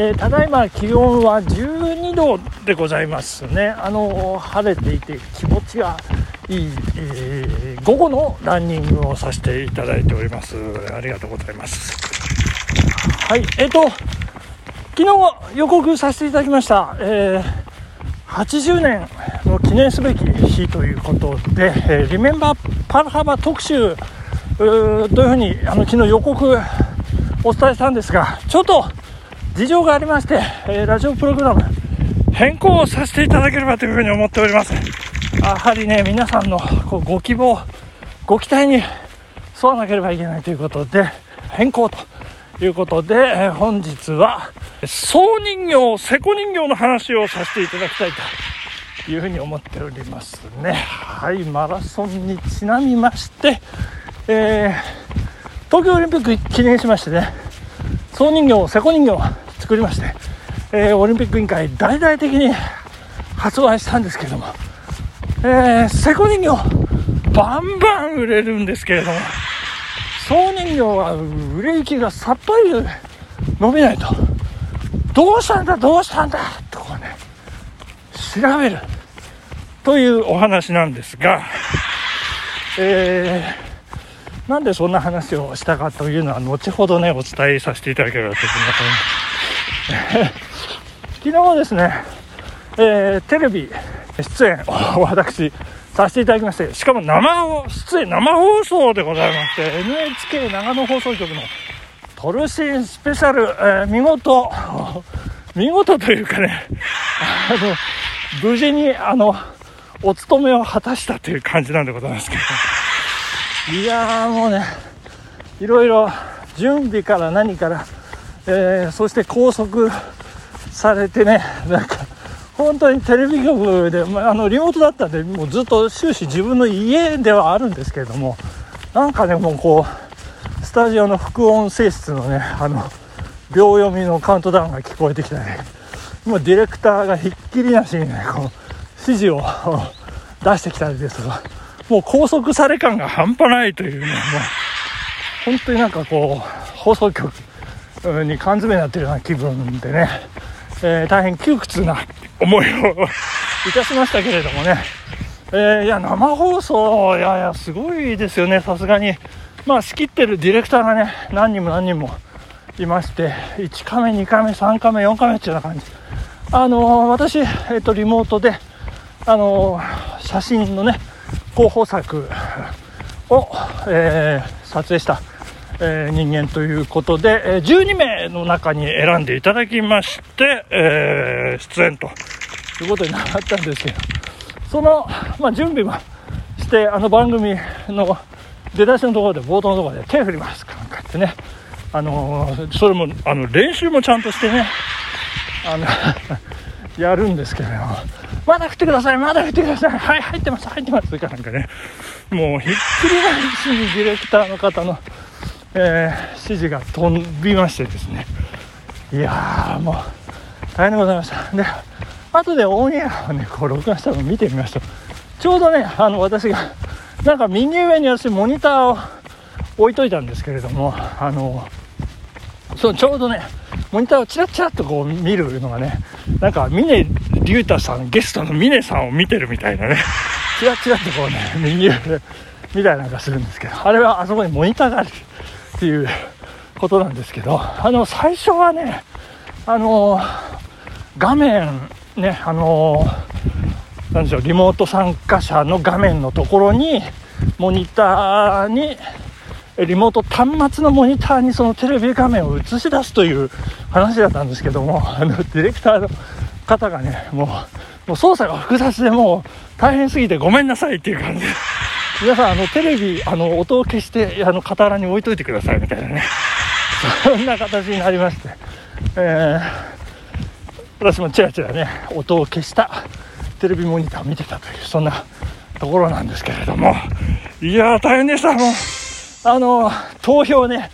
えー、ただいま気温は12度でございますね。あの晴れていて気持ちがいい、えー、午後のランニングをさせていただいております。ありがとうございます。はい、えっ、ー、と昨日予告させていただきました。えー80年の記念すべき日ということで、えー、リメンバーパルハバ特集というふうにあの昨日予告お伝えしたんですが、ちょっと事情がありまして、えー、ラジオプログラム変更させていただければというふうに思っております。やはりね、皆さんのこうご希望、ご期待に沿わなければいけないということで、変更ということで、えー、本日は、総人形、セコ人形の話をさせていただきたいというふうに思っておりますね。はい、マラソンにちなみまして、えー、東京オリンピック記念しましてね、総人形、セコ人形、作りまして、えー、オリンピック委員会大々的に発売したんですけども、えー、セコ人形バンバン売れるんですけれども総人形は売れ行きがさっぱり伸びないとどうしたんだどうしたんだとかね調べるというお話なんですが、えー、なんでそんな話をしたかというのは後ほどねお伝えさせていただければと思います。昨日ですね、えー、テレビ出演を 私させていただきましてしかも生出演生放送でございまして NHK 長野放送局のトルシンスペシャル、えー、見事 見事というかねあの無事にあのお務めを果たしたという感じなんでございますけど。いやーもうねいろいろ準備から何からえー、そして拘束されてね、なんか、本当にテレビ局で、まあ、あのリモートだったんで、もうずっと終始自分の家ではあるんですけれども、なんかね、もうこう、スタジオの副音声室のね、あの、秒読みのカウントダウンが聞こえてきたね、もうディレクターがひっきりなしにね、こう、指示を出してきたりですとか、もう拘束され感が半端ないというね、もう、本当になんかこう、放送局、に缶詰になってるような気分でね、えー、大変窮屈な思いをいたしましたけれどもね、えー、いや、生放送、いやいや、すごいですよね、さすがに。まあ、仕切ってるディレクターがね、何人も何人もいまして、1カメ、2カメ、3カメ、4カメっていうような感じ。あのー、私、えっ、と、リモートで、あの、写真のね、広報作を、え撮影したえー、人間ということで、え、12名の中に選んでいただきまして、えー、出演ということになったんですけど、その、まあ、準備もして、あの番組の出だしのところで、冒頭のところで手振ります。かなんかってね、あのそれも、あの、練習もちゃんとしてね、あの やるんですけど、まだ振ってください、まだ振ってください、はい、入ってます、入ってます、かなんかね、もうひっくり返しにディレクターの方の、えー、指示が飛びましてですね。いやーもう大変でございました。で後でオンエアをねこう録画したのを見てみましたちょうどねあの私がなんか右上に私モニターを置いといたんですけれどもあのそうちょうどねモニターをチラッチラッとこう見るのがねなんか峰竜太さんゲストの峰さんを見てるみたいなね。チラッチラッとこうね右上で見たりなんかするんですけどあれはあそこにモニターがある。っていうことなんですけど、あの、最初はね、あの、画面、ね、あの、なんでしょう、リモート参加者の画面のところに、モニターに、リモート端末のモニターにそのテレビ画面を映し出すという話だったんですけども、あの、ディレクターの方がね、もう、もう操作が複雑でもう大変すぎてごめんなさいっていう感じで。す皆さん、あの、テレビ、あの、音を消して、あの、傍らに置いといてください、みたいなね。そんな形になりまして、えー、私もちらちらね、音を消したテレビモニターを見てたという、そんなところなんですけれども、いやー、大変でした、もう。あの、投票ね、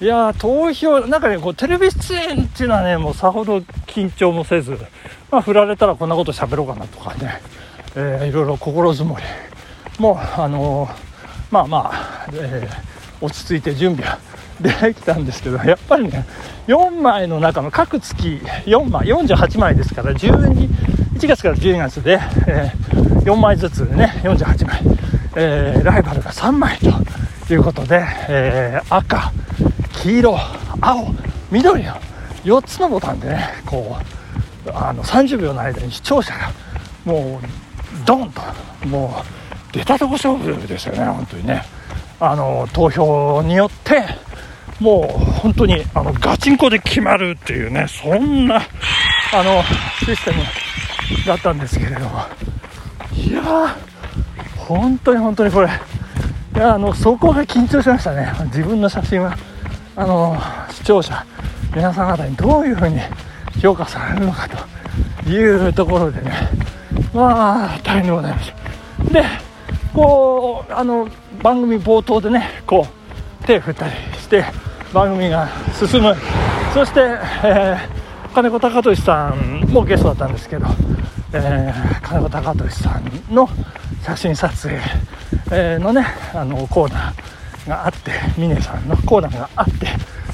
いやー、投票、なんかね、こう、テレビ出演っていうのはね、もうさほど緊張もせず、まあ、振られたらこんなこと喋ろうかなとかね、えー、いろいろ心づもり、もうあの、まあまあ、えー、落ち着いて準備はできたんですけどやっぱりね4枚の中の各月4枚48枚ですから12 1月から12月で、えー、4枚ずつね48枚、えー、ライバルが3枚ということで、えー、赤黄色青緑の4つのボタンでねこうあの30秒の間に視聴者がもうドンともう出たとこ勝負ですよね本当にね。あの投票によってもう本当にあのガチンコで決まるっていうねそんなあのシステムだったんですけれども。いやー本当に本当にこれ。いやあのそこが緊張しましたね。自分の写真はあの視聴者皆さん方にどういうふうに評価されるのかというところでね。まあ大変でございましたでこうあの番組冒頭でねこう手振ったりして番組が進む。そして、えー、金子貴俊さんもゲストだったんですけど、えー、金子貴俊さんの写真撮影、えー、のねあのコーナーがあって峰さんのコーナーがあって、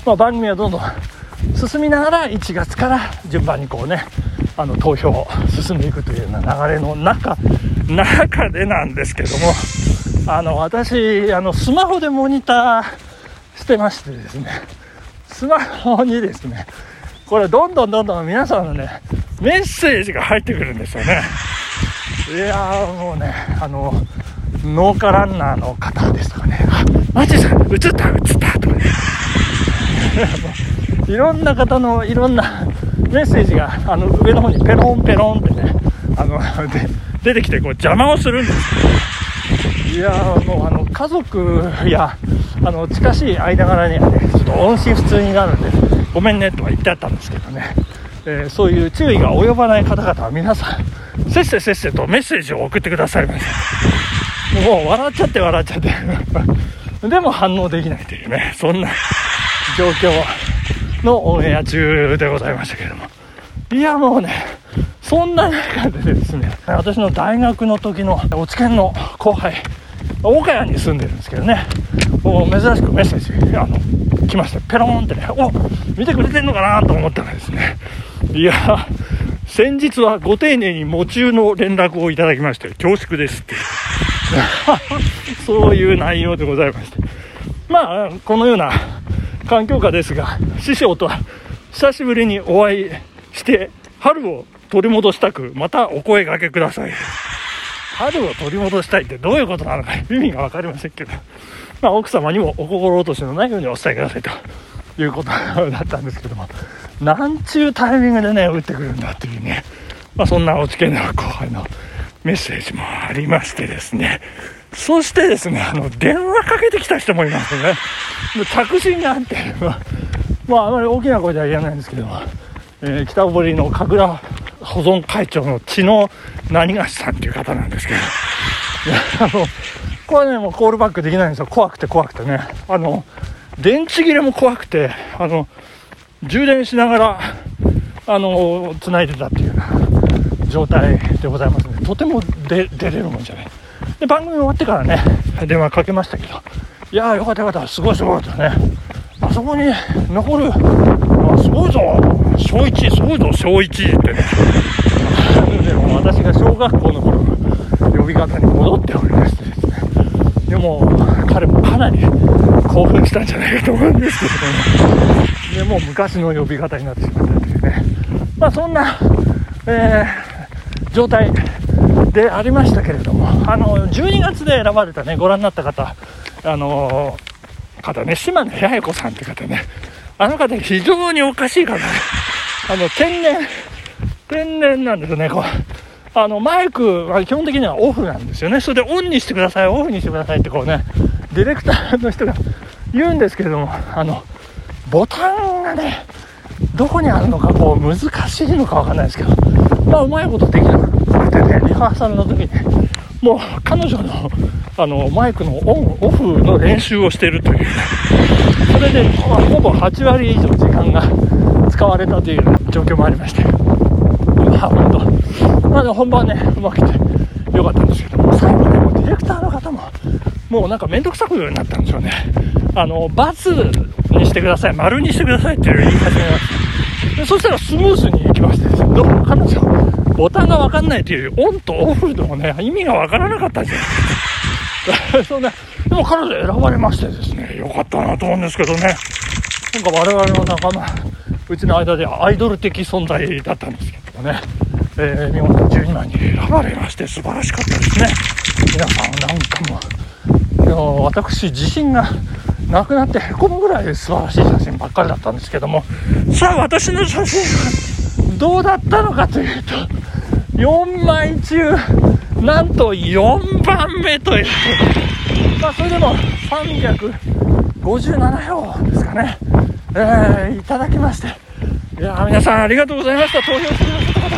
まあ、番組はどんどん進みながら1月から順番にこうねあの投票進んでいくというような流れの中中でなんですけどもあの私あのスマホでモニターしてましてですねスマホにですねこれどんどんどんどん皆さんのねメッセージが入ってくるんですよね。いやもうねあの農家ランナーの方ですとかねあマジさん映った映ったとかね。いろんな方のいろんなメッセージがあの上の方にペロンペロンってねあので出てきてこう邪魔をするんです。いやもうあの家族やあの近しい間柄にはねちょっと音信不通になるんでごめんねとは言ってあったんですけどね、えー、そういう注意が及ばない方々は皆さんせっせせっせとメッセージを送ってくださいませ。もう笑っちゃって笑っちゃって。でも反応できないというねそんな状況のオンエア中でございましたけれども。いや、もうね、そんな中でですね、私の大学の時のお知見の後輩、岡谷に住んでるんですけどね、もう珍しくメッセージ、あの、来ました。ペローンってね、お見てくれてんのかなと思ったらですね、いや、先日はご丁寧に夢中の連絡をいただきまして、恐縮ですって。そういう内容でございまして。まあ、このような環境下ですが、師匠とは久しぶりにお会いして、春を取り戻したく、またお声掛けください。春を取り戻したいってどういうことなのか意味が分かりませんけど、まあ、奥様にもお心落としのないようにお伝えくださいということだったんですけども、なんちゅうタイミングでね、打ってくるんだっていうね、まあ、そんなお知見の後輩のメッセージもありましてですね、そしてですね、あの、電話かけてきた人もいますね。着信があって、まあ、あまり大きな声では言えないんですけども、えー、北堀の神楽保存会長の血の何がしさんっていう方なんですけど、いや、あの、これね、もうコールバックできないんですよ。怖くて怖くてね。あの、電池切れも怖くて、あの、充電しながら、あの、繋いでたっていうような状態でございますね。とても出れるもんじゃない。で、番組終わってからね、電話かけましたけど、いやーよかったよかった、すごいすごいとね、あそこに残る、あすごいぞ、小1、すごいぞ、小1って。でも私が小学校の頃の呼び方に戻っておりましてですね。でも、彼もかなり興奮したんじゃないかと思うんですけれども、でもう昔の呼び方になってしまったというね。まあそんな、えー、状態でありましたけれども、あの、12月で選ばれたね、ご覧になった方、あの方ね、島根八重子さんって方ね、あの方非常におかしい方ね、あの、天然、天然なんですよね、こう。あの、マイクは基本的にはオフなんですよね。それでオンにしてください、オフにしてくださいってこうね、ディレクターの人が言うんですけれども、あの、ボタンがね、どこにあるのかこう難しいのかわかんないですけど、まあうまいことできなくてね、リハーサルの時に、もう彼女のあのマイクのオンオフの練習をしているという、それで、まあ、ほぼ8割以上時間が使われたという状況もありまして、まあ本当、まあ、本番ね、うまくてよかったんですけども、最後ね、もうディレクターの方も、もうなんか面倒くさくなったんですよね。あの、バツにしてください、丸にしてくださいっていう言い始めました。でそしたらスムーズにいきましてですね、どうも彼女、ボタンがわかんないという、オンとオフのね、意味がわからなかったんですよ。そんな、でも彼女選ばれましてですね、よかったなと思うんですけどね、なんか我々の仲間、うちの間ではアイドル的存在だったんですけどもね、えー、見事12枚に選ばれまして素晴らしかったですね。皆さんなんかも、いや私自信がなくなってへこむぐらい素晴らしい写真ばっかりだったんですけども、さあ私の写真はどうだったのかというと、4枚中、なんと4番目という。まあそれでも357票ですかね。えー、いただきまして。いや皆さんありがとうございました。投票してくださった方。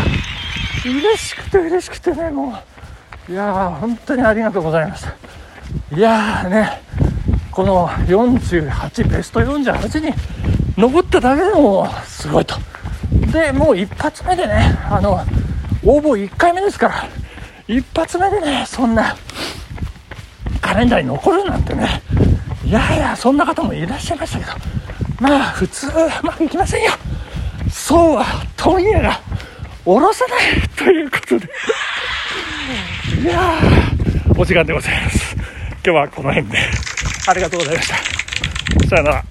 嬉しくて嬉しくてね、もう。いやー、本当にありがとうございました。いやーね、この48、ベスト48に残っただけでもすごいと。で、もう一発目でね、あの、応募1回目ですから、一発目でね、そんなカレンダーに残るなんてね、いやいや、そんな方もいらっしゃいましたけど、まあ、普通、うまくいきませんよ。そうは、問屋が、下ろさないということで。いやー、お時間でございます。今日はこの辺で。ありがとうございました。さよなら。